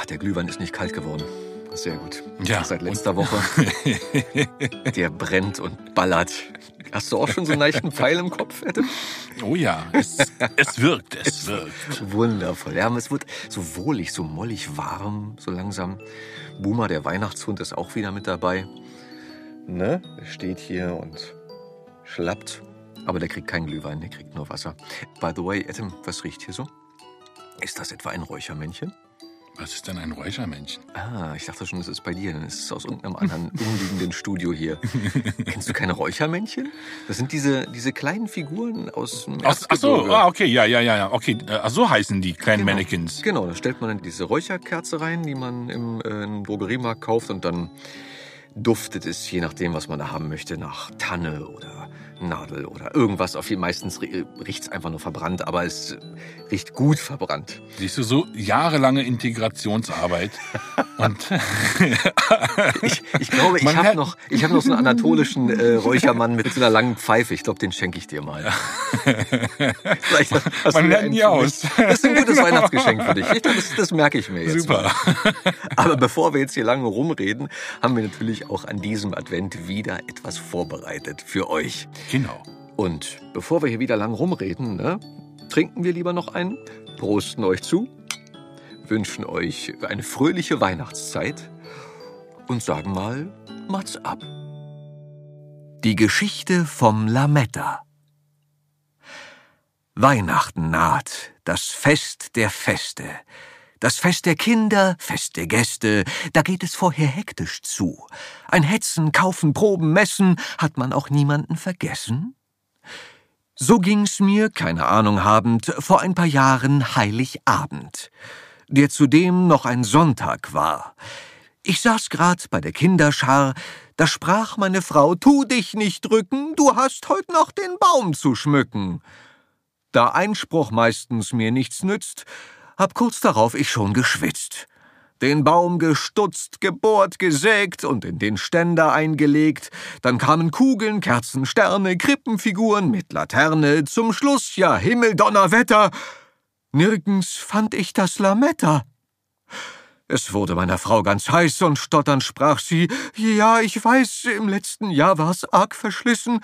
Ach, der Glühwein ist nicht kalt geworden. Sehr gut. Ja, Seit letzter Woche. Der brennt und ballert. Hast du auch schon so einen leichten Pfeil im Kopf, Adam? Oh ja, es, es wirkt, es wirkt. Wundervoll. Ja, es wird so wohlig, so mollig warm, so langsam. Boomer, der Weihnachtshund, ist auch wieder mit dabei. Ne? Er steht hier und schlappt. Aber der kriegt keinen Glühwein, der kriegt nur Wasser. By the way, Adam, was riecht hier so? Ist das etwa ein Räuchermännchen? Was ist denn ein Räuchermännchen? Ah, ich dachte schon, es ist bei dir. Dann ist es aus irgendeinem anderen umliegenden Studio hier. Kennst du keine Räuchermännchen? Das sind diese, diese kleinen Figuren aus dem Ach, ach so, ah, okay, ja, ja, ja, ja. Okay, äh, ach, so heißen die kleinen Genau. Mannequins. Genau, da stellt man dann diese Räucherkerze rein, die man im, äh, im Drogeriemarkt kauft und dann duftet es, je nachdem, was man da haben möchte, nach Tanne oder Nadel oder irgendwas. Auf jeden meistens riecht es einfach nur verbrannt, aber es riecht gut verbrannt. Siehst du, so jahrelange Integrationsarbeit. Und Ich, ich glaube, ich habe noch, ich hab noch so einen anatolischen äh, Räuchermann mit so einer langen Pfeife. Ich glaube, den schenke ich dir mal. Vielleicht hast Man lernt nie aus. Das ist ein gutes Weihnachtsgeschenk für dich. Das, das merke ich mir jetzt. super. Mal. Aber bevor wir jetzt hier lange rumreden, haben wir natürlich auch an diesem Advent wieder etwas vorbereitet für euch. Genau. Und bevor wir hier wieder lang rumreden, ne, trinken wir lieber noch einen, prosten euch zu, wünschen euch eine fröhliche Weihnachtszeit und sagen mal, Mats ab. Die Geschichte vom Lametta. Weihnachten naht, das Fest der Feste. Das Fest der Kinder, Fest der Gäste, da geht es vorher hektisch zu. Ein Hetzen, Kaufen, Proben, Messen, hat man auch niemanden vergessen? So ging's mir, keine Ahnung habend, vor ein paar Jahren Heiligabend, der zudem noch ein Sonntag war. Ich saß grad bei der Kinderschar, da sprach meine Frau, tu dich nicht drücken, du hast heut noch den Baum zu schmücken. Da Einspruch meistens mir nichts nützt, hab kurz darauf ich schon geschwitzt. Den Baum gestutzt, gebohrt, gesägt und in den Ständer eingelegt. Dann kamen Kugeln, Kerzen, Sterne, Krippenfiguren mit Laterne. Zum Schluss, ja, Himmel, Donnerwetter. Nirgends fand ich das Lametta. Es wurde meiner Frau ganz heiß und stotternd sprach sie, ja, ich weiß, im letzten Jahr war's arg verschlissen,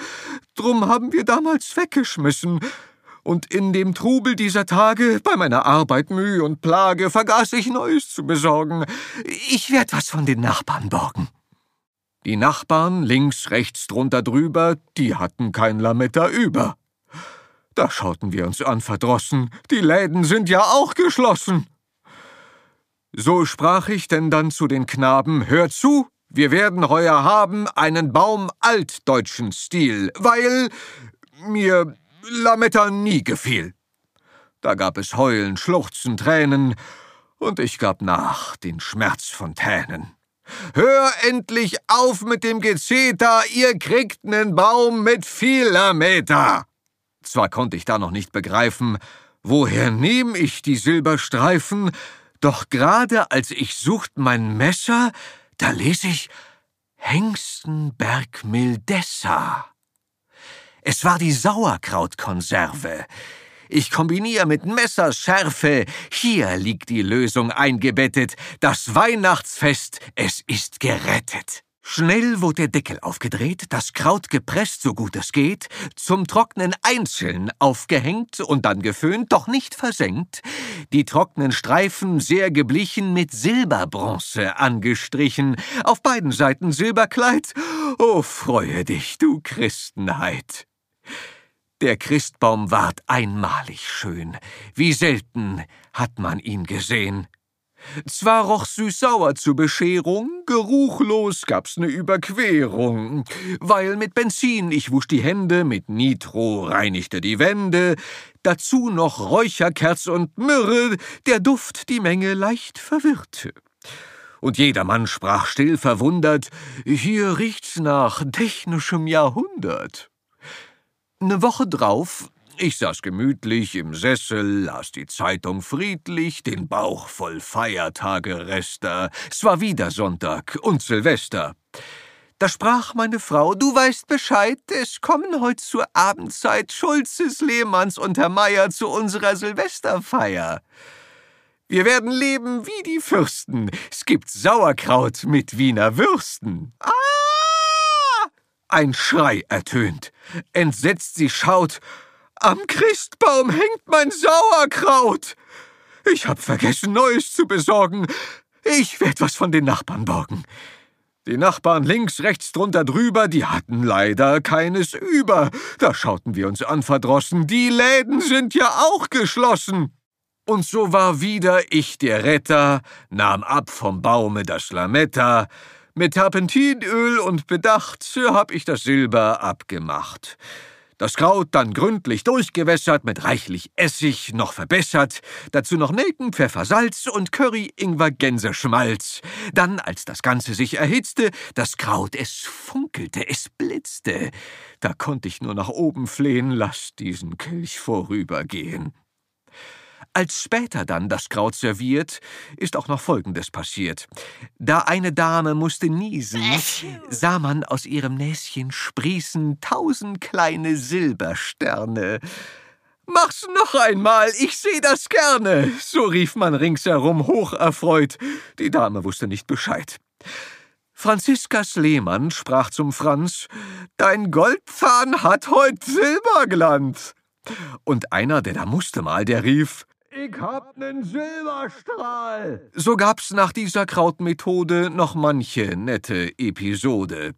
drum haben wir damals weggeschmissen. Und in dem Trubel dieser Tage, bei meiner Arbeit Mühe und Plage, vergaß ich Neues zu besorgen. Ich werd was von den Nachbarn borgen. Die Nachbarn, links, rechts, drunter, drüber, die hatten kein Lametta über. Da schauten wir uns an verdrossen, die Läden sind ja auch geschlossen. So sprach ich denn dann zu den Knaben, hört zu, wir werden heuer haben einen Baum altdeutschen Stil, weil mir Lametta nie gefiel. Da gab es Heulen, Schluchzen, Tränen, und ich gab nach den Schmerzfontänen. Hör endlich auf mit dem Gezeter, ihr kriegt nen Baum mit viel Lametta. Zwar konnte ich da noch nicht begreifen, woher nehm ich die Silberstreifen, doch gerade als ich sucht mein Messer, da les ich Hengstenberg Mildessa. Es war die Sauerkrautkonserve. Ich kombiniere mit Messerschärfe. Hier liegt die Lösung eingebettet. Das Weihnachtsfest, es ist gerettet. Schnell wurde der Deckel aufgedreht, das Kraut gepresst, so gut es geht, zum Trocknen einzeln aufgehängt und dann geföhnt, doch nicht versenkt, die trockenen Streifen sehr geblichen mit Silberbronze angestrichen, auf beiden Seiten Silberkleid. Oh, freue dich, du Christenheit! Der Christbaum ward einmalig schön, wie selten hat man ihn gesehen. Zwar roch süß-sauer zur Bescherung, geruchlos gab's ne Überquerung, weil mit Benzin ich wusch die Hände, mit Nitro reinigte die Wände, dazu noch Räucherkerz und Myrrhe, der Duft die Menge leicht verwirrte. Und jedermann sprach still verwundert, hier riecht's nach technischem Jahrhundert. Ne Woche drauf, ich saß gemütlich im Sessel, las die Zeitung friedlich, den Bauch voll Feiertage Rester. Es war wieder Sonntag und Silvester. Da sprach meine Frau, du weißt Bescheid, es kommen heut zur Abendzeit Schulzes, Lehmanns und Herr Meier zu unserer Silvesterfeier. Wir werden leben wie die Fürsten. Es gibt Sauerkraut mit Wiener Würsten. Ah! Ein Schrei ertönt. Entsetzt sie schaut. Am Christbaum hängt mein Sauerkraut. Ich hab vergessen, Neues zu besorgen. Ich werd was von den Nachbarn borgen. Die Nachbarn links, rechts drunter drüber, die hatten leider keines über. Da schauten wir uns an verdrossen, die Läden sind ja auch geschlossen. Und so war wieder ich der Retter, nahm ab vom Baume das Lametta, mit Terpentinöl und Bedacht hab ich das Silber abgemacht. Das Kraut dann gründlich durchgewässert, mit reichlich Essig noch verbessert, dazu noch Nelken, Pfeffer, Salz und Curry, Ingwer, Gänseschmalz. Dann, als das Ganze sich erhitzte, das Kraut, es funkelte, es blitzte. Da konnte ich nur nach oben flehen, lass diesen Kelch vorübergehen. Als später dann das Kraut serviert, ist auch noch Folgendes passiert. Da eine Dame musste niesen, sah man aus ihrem Näschen sprießen tausend kleine Silbersterne. Mach's noch einmal, ich seh das gerne, so rief man ringsherum hocherfreut. Die Dame wusste nicht Bescheid. Franziskas Lehmann sprach zum Franz, Dein Goldpfahn hat heut Silberglanz. Und einer, der da musste mal, der rief, ich hab nen Silberstrahl. So gab's nach dieser Krautmethode noch manche nette Episode.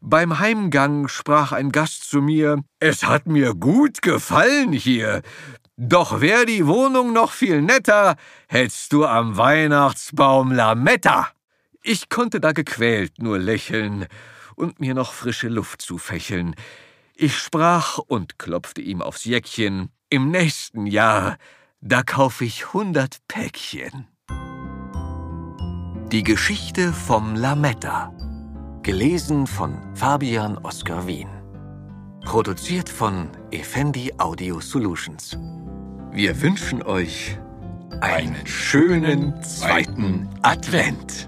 Beim Heimgang sprach ein Gast zu mir, es hat mir gut gefallen hier. Doch wär die Wohnung noch viel netter, hättst du am Weihnachtsbaum Lametta. Ich konnte da gequält nur lächeln und mir noch frische Luft zufächeln. Ich sprach und klopfte ihm aufs Jäckchen, im nächsten Jahr da kaufe ich hundert Päckchen. Die Geschichte vom Lametta. Gelesen von Fabian Oskar Wien. Produziert von Effendi Audio Solutions. Wir wünschen euch einen schönen zweiten Advent.